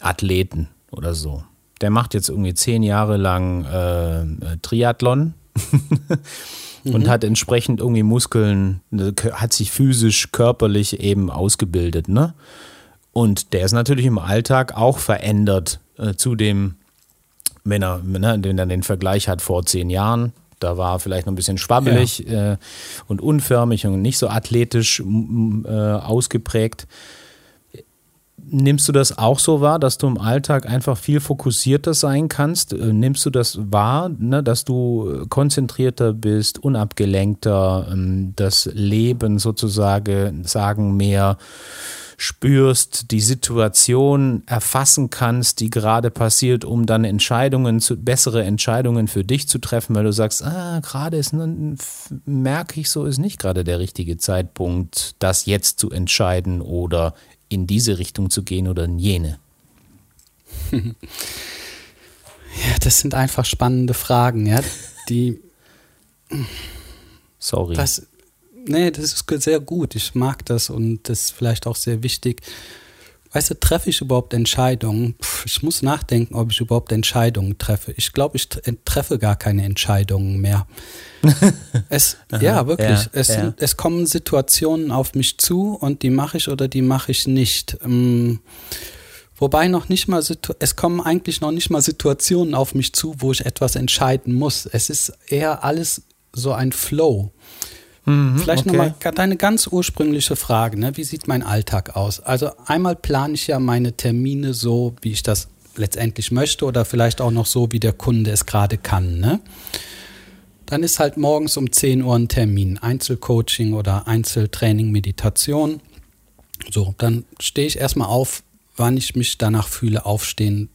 Athleten oder so. Der macht jetzt irgendwie zehn Jahre lang äh, Triathlon *laughs* und mhm. hat entsprechend irgendwie Muskeln, hat sich physisch, körperlich eben ausgebildet, ne? Und der ist natürlich im Alltag auch verändert äh, zu dem, wenn er, wenn er den Vergleich hat vor zehn Jahren, da war vielleicht noch ein bisschen schwabbelig ja. äh, und unförmig und nicht so athletisch äh, ausgeprägt. Nimmst du das auch so wahr, dass du im Alltag einfach viel fokussierter sein kannst? Äh, nimmst du das wahr, ne, dass du konzentrierter bist, unabgelenkter, ähm, das Leben sozusagen sagen mehr spürst, die Situation erfassen kannst, die gerade passiert, um dann Entscheidungen zu, bessere Entscheidungen für dich zu treffen, weil du sagst, ah, gerade ist, merke ich so, ist nicht gerade der richtige Zeitpunkt, das jetzt zu entscheiden oder in diese Richtung zu gehen oder in jene. *laughs* Ja, das sind einfach spannende Fragen, ja, die. Sorry. Das, nee, das ist sehr gut. Ich mag das und das ist vielleicht auch sehr wichtig. Weißt du, treffe ich überhaupt Entscheidungen? Puh, ich muss nachdenken, ob ich überhaupt Entscheidungen treffe. Ich glaube, ich treffe gar keine Entscheidungen mehr. *laughs* es, ja, wirklich. Ja, es, ja. es, kommen Situationen auf mich zu und die mache ich oder die mache ich nicht. Ähm, wobei noch nicht mal, es kommen eigentlich noch nicht mal Situationen auf mich zu, wo ich etwas entscheiden muss. Es ist eher alles so ein Flow. Mhm, Vielleicht okay. nochmal deine ganz ursprüngliche Frage, ne? wie sieht mein Alltag aus? Also einmal plane ich ja meine Termine so, wie ich das letztendlich möchte oder vielleicht auch noch so, wie der Kunde es gerade kann. Ne? Dann ist halt morgens um 10 Uhr ein Termin, Einzelcoaching oder Einzeltraining, Meditation. So, dann stehe ich erstmal auf, wann ich mich danach fühle, aufstehen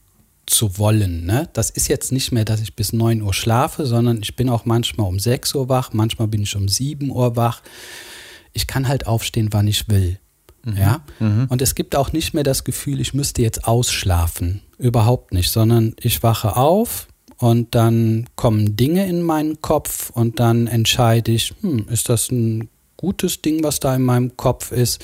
zu wollen. Ne? Das ist jetzt nicht mehr, dass ich bis 9 Uhr schlafe, sondern ich bin auch manchmal um 6 Uhr wach, manchmal bin ich um 7 Uhr wach. Ich kann halt aufstehen, wann ich will. Mhm. Ja? Mhm. Und es gibt auch nicht mehr das Gefühl, ich müsste jetzt ausschlafen. Überhaupt nicht, sondern ich wache auf und dann kommen Dinge in meinen Kopf und dann entscheide ich, hm, ist das ein gutes Ding, was da in meinem Kopf ist?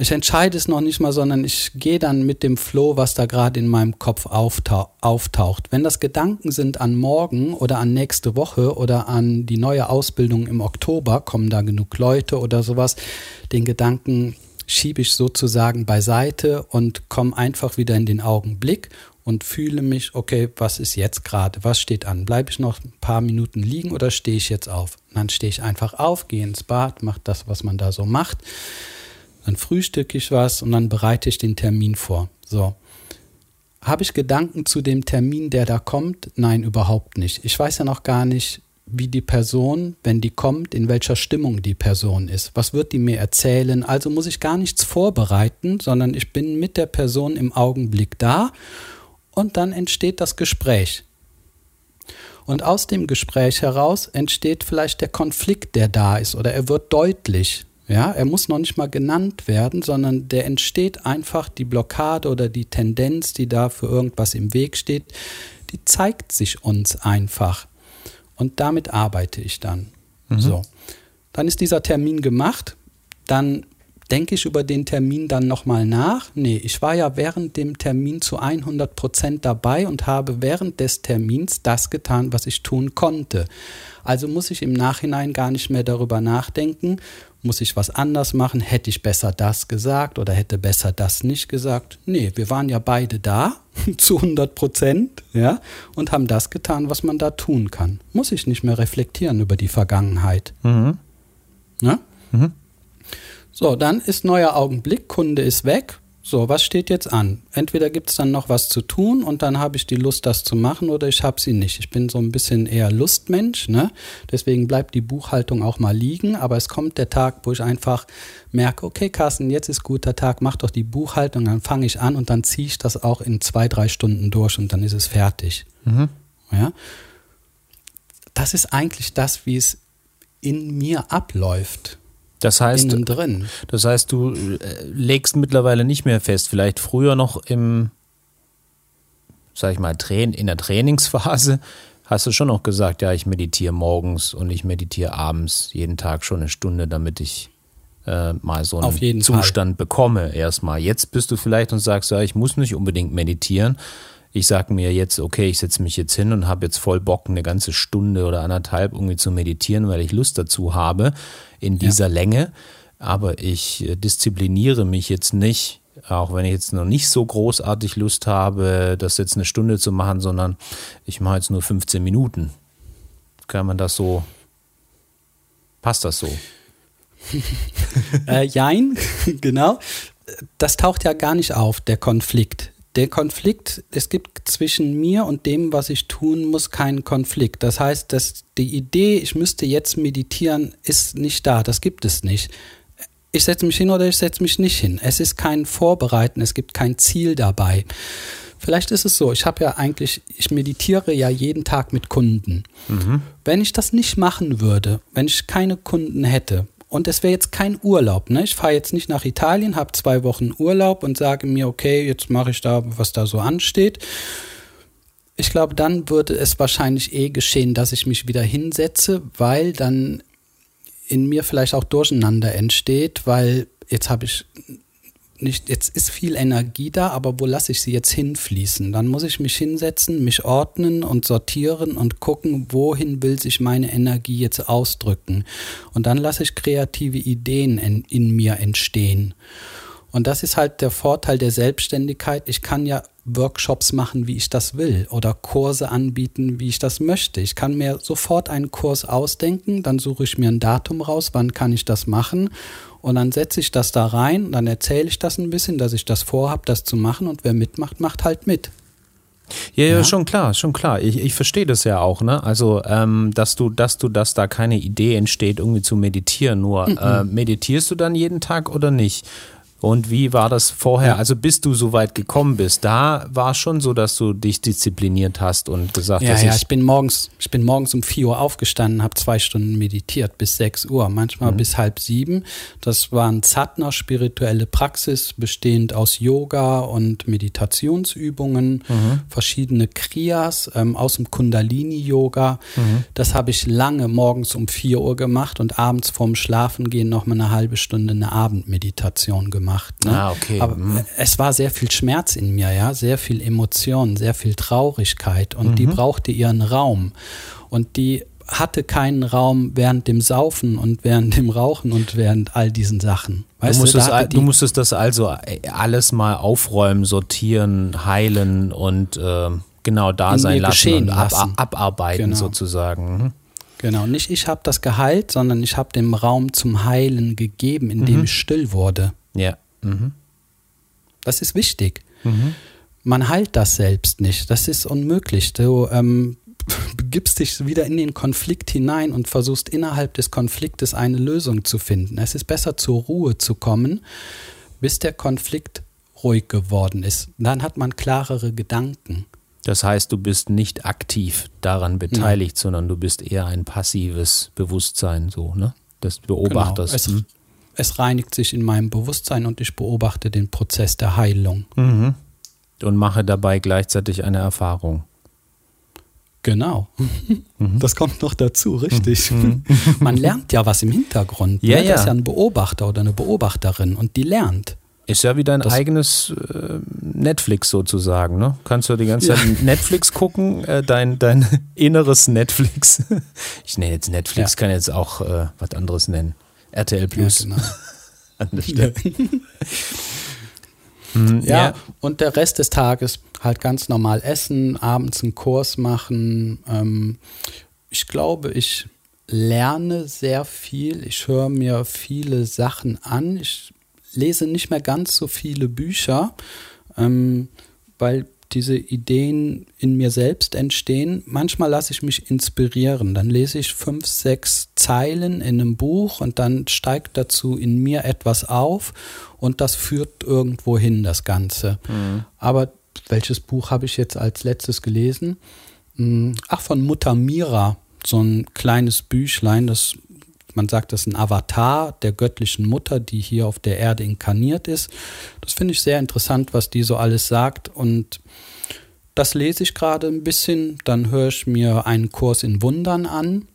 Ich entscheide es noch nicht mal, sondern ich gehe dann mit dem Flow, was da gerade in meinem Kopf auftau auftaucht. Wenn das Gedanken sind an morgen oder an nächste Woche oder an die neue Ausbildung im Oktober, kommen da genug Leute oder sowas, den Gedanken schiebe ich sozusagen beiseite und komme einfach wieder in den Augenblick und fühle mich, okay, was ist jetzt gerade? Was steht an? Bleibe ich noch ein paar Minuten liegen oder stehe ich jetzt auf? Dann stehe ich einfach auf, gehe ins Bad, mache das, was man da so macht dann frühstücke ich was und dann bereite ich den Termin vor. So. Habe ich Gedanken zu dem Termin, der da kommt? Nein, überhaupt nicht. Ich weiß ja noch gar nicht, wie die Person, wenn die kommt, in welcher Stimmung die Person ist. Was wird die mir erzählen? Also muss ich gar nichts vorbereiten, sondern ich bin mit der Person im Augenblick da und dann entsteht das Gespräch. Und aus dem Gespräch heraus entsteht vielleicht der Konflikt, der da ist, oder er wird deutlich. Ja, er muss noch nicht mal genannt werden, sondern der entsteht einfach die Blockade oder die Tendenz, die da für irgendwas im Weg steht, die zeigt sich uns einfach. Und damit arbeite ich dann. Mhm. So. Dann ist dieser Termin gemacht. Dann denke ich über den Termin dann nochmal nach. Nee, ich war ja während dem Termin zu 100 Prozent dabei und habe während des Termins das getan, was ich tun konnte. Also muss ich im Nachhinein gar nicht mehr darüber nachdenken, muss ich was anders machen? Hätte ich besser das gesagt oder hätte besser das nicht gesagt? Nee, wir waren ja beide da *laughs* zu 100 Prozent, ja, und haben das getan, was man da tun kann. Muss ich nicht mehr reflektieren über die Vergangenheit. Mhm. Ja? Mhm. So, dann ist neuer Augenblick, Kunde ist weg, so, was steht jetzt an? Entweder gibt es dann noch was zu tun und dann habe ich die Lust, das zu machen, oder ich habe sie nicht. Ich bin so ein bisschen eher Lustmensch, ne? Deswegen bleibt die Buchhaltung auch mal liegen, aber es kommt der Tag, wo ich einfach merke, okay, Carsten, jetzt ist guter Tag, mach doch die Buchhaltung, dann fange ich an und dann ziehe ich das auch in zwei, drei Stunden durch und dann ist es fertig. Mhm. Ja? Das ist eigentlich das, wie es in mir abläuft. Das heißt, innen drin. Das heißt, du äh, legst mittlerweile nicht mehr fest, vielleicht früher noch im, sag ich mal, in der Trainingsphase hast du schon noch gesagt, ja, ich meditiere morgens und ich meditiere abends jeden Tag schon eine Stunde, damit ich äh, mal so einen Zustand Fall. bekomme erstmal. Jetzt bist du vielleicht und sagst, ja, ich muss nicht unbedingt meditieren, ich sage mir jetzt, okay, ich setze mich jetzt hin und habe jetzt voll Bock, eine ganze Stunde oder anderthalb irgendwie zu meditieren, weil ich Lust dazu habe in dieser ja. Länge. Aber ich äh, diszipliniere mich jetzt nicht, auch wenn ich jetzt noch nicht so großartig Lust habe, das jetzt eine Stunde zu machen, sondern ich mache jetzt nur 15 Minuten. Kann man das so, passt das so? *laughs* äh, jein, *laughs* genau. Das taucht ja gar nicht auf, der Konflikt der Konflikt, es gibt zwischen mir und dem, was ich tun muss, keinen Konflikt. Das heißt, dass die Idee, ich müsste jetzt meditieren, ist nicht da. Das gibt es nicht. Ich setze mich hin oder ich setze mich nicht hin. Es ist kein Vorbereiten, es gibt kein Ziel dabei. Vielleicht ist es so, ich habe ja eigentlich, ich meditiere ja jeden Tag mit Kunden. Mhm. Wenn ich das nicht machen würde, wenn ich keine Kunden hätte, und es wäre jetzt kein Urlaub. Ne? Ich fahre jetzt nicht nach Italien, habe zwei Wochen Urlaub und sage mir, okay, jetzt mache ich da, was da so ansteht. Ich glaube, dann würde es wahrscheinlich eh geschehen, dass ich mich wieder hinsetze, weil dann in mir vielleicht auch Durcheinander entsteht, weil jetzt habe ich nicht, jetzt ist viel Energie da, aber wo lasse ich sie jetzt hinfließen? Dann muss ich mich hinsetzen, mich ordnen und sortieren und gucken, wohin will sich meine Energie jetzt ausdrücken. Und dann lasse ich kreative Ideen in, in mir entstehen. Und das ist halt der Vorteil der Selbstständigkeit. Ich kann ja Workshops machen, wie ich das will oder Kurse anbieten, wie ich das möchte. Ich kann mir sofort einen Kurs ausdenken, dann suche ich mir ein Datum raus, wann kann ich das machen und dann setze ich das da rein, dann erzähle ich das ein bisschen, dass ich das vorhabe, das zu machen und wer mitmacht, macht halt mit. Ja, ja, ja, schon klar, schon klar. Ich, ich verstehe das ja auch, ne? Also, ähm, dass du, dass du, dass da keine Idee entsteht, irgendwie zu meditieren. Nur mhm. äh, meditierst du dann jeden Tag oder nicht? Und wie war das vorher? Also bis du so weit gekommen bist, da war es schon so, dass du dich diszipliniert hast und gesagt ja, hast, ja, ich, ich bin morgens, ich bin morgens um 4 Uhr aufgestanden, habe zwei Stunden meditiert bis 6 Uhr, manchmal Mhm. bis halb sieben. Das war ein Zadner, spirituelle Praxis, bestehend aus Yoga und Meditationsübungen, Mhm. verschiedene Kriyas ähm, aus dem Kundalini-Yoga. Mhm. Das habe ich lange morgens um 4 Uhr gemacht und abends vorm Schlafengehen noch mal eine halbe Stunde eine Abendmeditation gemacht. Ne? Ah, okay. Aber Mhm. es war sehr viel Schmerz in mir, ja, sehr viel Emotion, sehr viel Traurigkeit und die brauchte ihren Raum. Und die hatte keinen Raum während dem Saufen und während dem Rauchen und während all diesen Sachen. du, Weißt musstest, al- hatte du die- musstest das also alles mal aufräumen, sortieren, heilen und ähm, genau da In sein lassen und ab, lassen. abarbeiten Genau. sozusagen. Mhm. Genau, nicht ich habe das geheilt, sondern ich habe dem Raum zum Heilen gegeben, indem ich still wurde. Ja. Mhm. Das ist wichtig. Man heilt das selbst nicht. Das ist unmöglich. Du ähm, *laughs* begibst dich wieder in den Konflikt hinein und versuchst innerhalb des Konfliktes eine Lösung zu finden. Es ist besser zur Ruhe zu kommen, bis der Konflikt ruhig geworden ist. Dann hat man klarere Gedanken. Das heißt, du bist nicht aktiv daran beteiligt, sondern du bist eher ein passives Bewusstsein, so, ne? Das beobachterst. Genau. Es, reinigt sich in meinem Bewusstsein und ich beobachte den Prozess der Heilung. Mhm. Und mache dabei gleichzeitig eine Erfahrung. Genau. Mhm. Das kommt noch dazu, richtig. *laughs* Man lernt ja was im Hintergrund. Ja, ne? Das ist ja. ja ein Beobachter oder eine Beobachterin und die lernt. Ist ja wie dein Das- eigenes äh, Netflix sozusagen, ne? Kannst du die ganze Zeit *laughs* Netflix gucken, äh, dein, dein *laughs* inneres Netflix. Ich nenne jetzt Netflix, Ja. kann jetzt auch äh, was anderes nennen. RTL Plus Ja, genau. *laughs* an der Stelle. Mhm, Ja, und der Rest des Tages halt ganz normal essen, abends einen Kurs machen. Ähm, ich glaube, ich lerne sehr viel. Ich höre mir viele Sachen an. Ich lese nicht mehr ganz so viele Bücher, ähm, weil diese Ideen in mir selbst entstehen. Manchmal lasse ich mich inspirieren. Dann lese ich fünf, sechs Zeilen in einem Buch und dann steigt dazu in mir etwas auf und das führt irgendwo hin, das Ganze. Aber welches Buch habe ich jetzt als letztes gelesen? Hm, Ach, von Mutter Mira, so ein kleines Büchlein, das man sagt, das ist ein Avatar der göttlichen Mutter, die hier auf der Erde inkarniert ist. Das finde ich sehr interessant, was die so alles sagt. Und das lese ich gerade ein bisschen. Dann höre ich mir einen Kurs in Wundern an.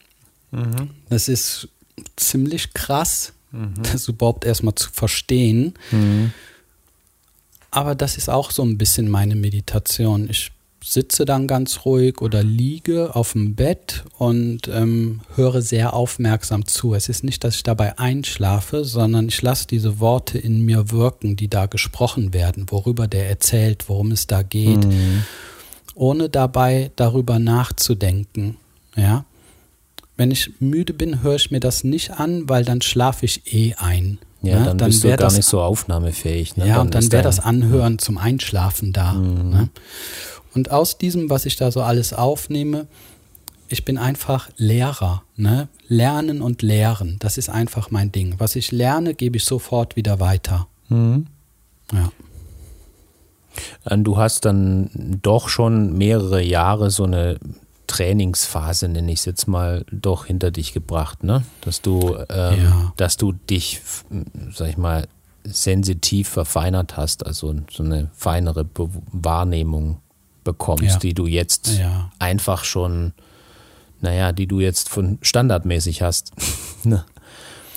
Das ist ziemlich krass, das überhaupt erstmal zu verstehen. Aber das ist auch so ein bisschen meine Meditation. Ich sitze dann ganz ruhig oder liege auf dem Bett und ähm, höre sehr aufmerksam zu. Es ist nicht, dass ich dabei einschlafe, sondern ich lasse diese Worte in mir wirken, die da gesprochen werden, worüber der erzählt, worum es da geht, ohne dabei darüber nachzudenken. Ja. Wenn ich müde bin, höre ich mir das nicht an, weil dann schlafe ich eh ein. Ja, ne? dann, bist du gar das nicht so aufnahmefähig. Ne? ja, und dann wäre das Anhören zum Einschlafen da. Ne? Und aus diesem, was ich da so alles aufnehme, ich bin einfach Lehrer. Ne? Lernen und lehren, das ist einfach mein Ding. Was ich lerne, gebe ich sofort wieder weiter. Mhm. Ja. Und Du hast dann doch schon mehrere Jahre so eine Trainingsphase, nenne ich es jetzt mal, doch hinter dich gebracht, ne? Dass du, ähm, Ja. dass du dich, sag ich mal, sensitiv verfeinert hast, also so eine feinere Be Wahrnehmung bekommst, Ja. die du jetzt Ja. einfach schon, naja, die du jetzt von standardmäßig hast. *laughs* ne?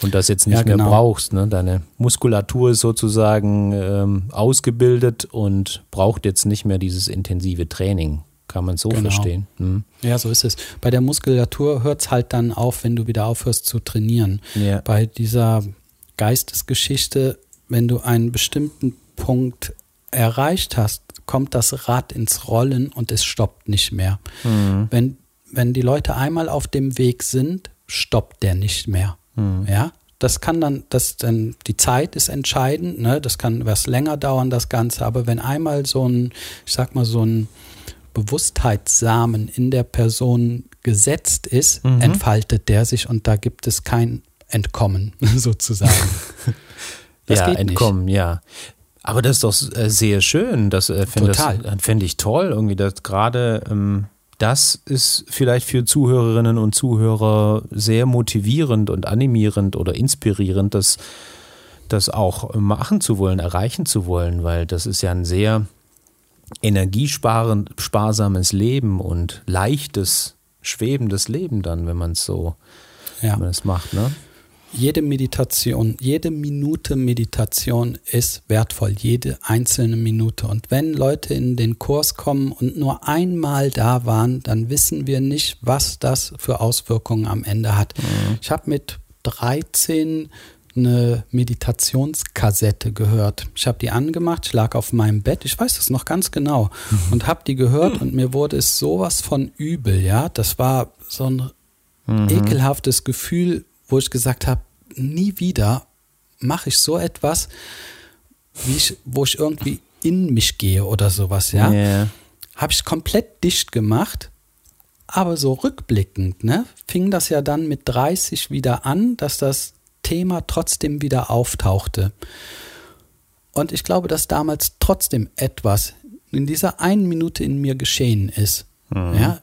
Und das jetzt nicht Ja, mehr genau. brauchst. Ne? Deine Muskulatur ist sozusagen ähm, ausgebildet und braucht jetzt nicht mehr dieses intensive Training. Kann man so Genau. verstehen. Hm. Ja, so ist es. Bei der Muskulatur hört es halt dann auf, wenn du wieder aufhörst zu trainieren. Ja. Bei dieser Geistesgeschichte, wenn du einen bestimmten Punkt erreicht hast, kommt das Rad ins Rollen und es stoppt nicht mehr. Wenn, wenn die Leute einmal auf dem Weg sind, stoppt der nicht mehr. Ja, das kann dann, das dann, die Zeit ist entscheidend, ne? das kann was länger dauern, das Ganze, aber wenn einmal so ein, ich sag mal, so ein Bewusstheitssamen in der Person gesetzt ist, entfaltet der sich und da gibt es kein Entkommen *laughs* sozusagen. *laughs* Das ja, entkommen, nicht. ja. Aber das ist doch äh, sehr schön. Das äh, finde das- fänd ich toll. Irgendwie das gerade ähm, das ist vielleicht für Zuhörerinnen und Zuhörer sehr motivierend und animierend oder inspirierend, das, das auch machen zu wollen, erreichen zu wollen, weil das ist ja ein sehr energiesparsames Leben und leichtes, schwebendes Leben dann, wenn man es so Ja. wenn macht, ne? Jede Meditation, jede Minute Meditation ist wertvoll, jede einzelne Minute. Und wenn Leute in den Kurs kommen und nur einmal da waren, dann wissen wir nicht, was das für Auswirkungen am Ende hat. Ich habe mit 13 eine Meditationskassette gehört. Ich habe die angemacht, ich lag auf meinem Bett, ich weiß das noch ganz genau und habe die gehört und mir wurde es sowas von übel, ja. Das war so ein ekelhaftes Gefühl, wo ich gesagt habe, nie wieder mache ich so etwas, wie ich, wo ich irgendwie in mich gehe oder sowas, ja. Ja. Habe ich komplett dicht gemacht, aber so rückblickend, ne, fing das ja dann mit 30 wieder an, dass das Thema trotzdem wieder auftauchte. Und ich glaube, dass damals trotzdem etwas in dieser einen Minute in mir geschehen ist. Ja,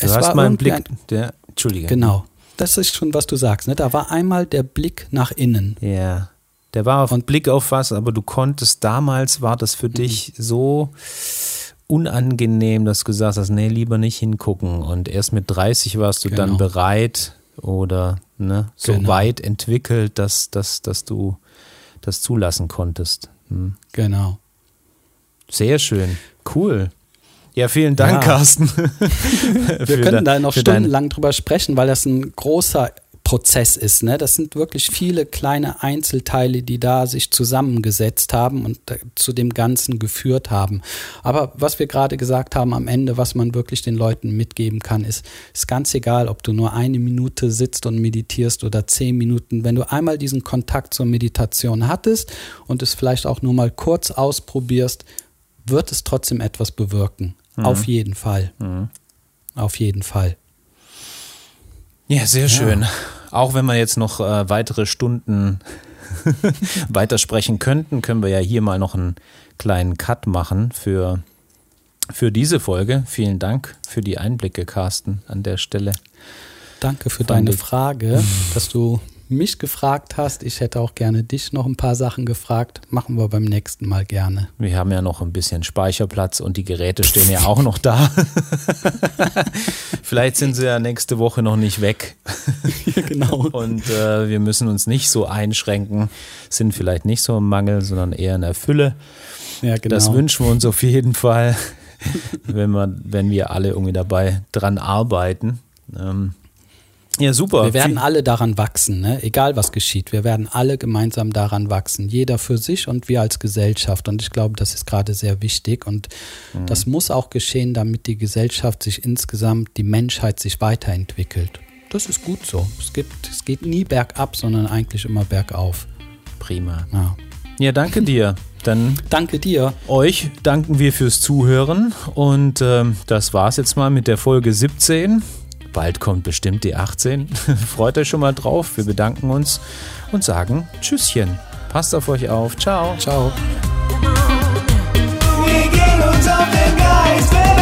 Du hast mal einen Blick, der, Entschuldige. Genau. Das ist schon, was du sagst. Ne? Da war einmal der Blick nach innen. Ja. Der war auf Blick auf was, aber du konntest, damals war das für Mhm. dich so unangenehm, dass du gesagt hast, nee, lieber nicht hingucken. Und erst mit 30 warst du dann Genau. bereit oder ne, so Genau. weit entwickelt, dass, dass, dass du das zulassen konntest. Hm. Genau. Sehr schön. Cool. Ja, vielen Dank, Ja. Carsten. *laughs* Wir können da noch stundenlang drüber sprechen, weil das ein großer Prozess ist. Ne? Das sind wirklich viele kleine Einzelteile, die da sich zusammengesetzt haben und zu dem Ganzen geführt haben. Aber was wir gerade gesagt haben am Ende, was man wirklich den Leuten mitgeben kann, ist, ist ganz egal, ob du nur eine Minute sitzt und meditierst oder zehn Minuten. Wenn du einmal diesen Kontakt zur Meditation hattest und es vielleicht auch nur mal kurz ausprobierst, wird es trotzdem etwas bewirken. Auf jeden Fall. Auf jeden Fall. Ja, sehr schön. Auch wenn wir jetzt noch äh, weitere Stunden *laughs* weitersprechen könnten, können wir ja hier mal noch einen kleinen Cut machen für, für diese Folge. Vielen Dank für die Einblicke, Carsten, an der Stelle. Danke für Fand deine Frage, dass du mich gefragt hast. Ich hätte auch gerne dich noch ein paar Sachen gefragt. Machen wir beim nächsten Mal gerne. Wir haben ja noch ein bisschen Speicherplatz und die Geräte stehen ja auch noch da. *laughs* Vielleicht sind sie ja nächste Woche noch nicht weg. *laughs* genau. Und äh, wir müssen uns nicht so einschränken, sind vielleicht nicht so im Mangel, sondern eher in der Fülle. Ja, genau. Das wünschen wir uns auf jeden Fall, *laughs* wenn wir, wenn wir alle irgendwie dabei dran arbeiten. Ähm, ja, super. wir werden alle daran wachsen, ne? egal was geschieht. Wir werden alle gemeinsam daran wachsen. Jeder für sich und wir als Gesellschaft. Und ich glaube, das ist gerade sehr wichtig. Und Mhm. das muss auch geschehen, damit die Gesellschaft sich insgesamt, die Menschheit sich weiterentwickelt. Das ist gut so. Es, gibt, es geht nie bergab, sondern eigentlich immer bergauf. Prima. Ja. Ja, danke *laughs* dir. Dann Danke dir. euch danken wir fürs Zuhören und ähm, das war's jetzt mal mit der Folge 17. Bald kommt bestimmt die 18. *laughs* Freut euch schon mal drauf. Wir bedanken uns und sagen Tschüsschen. Passt auf euch auf. Ciao. Ciao. Wir gehen uns auf den Geist,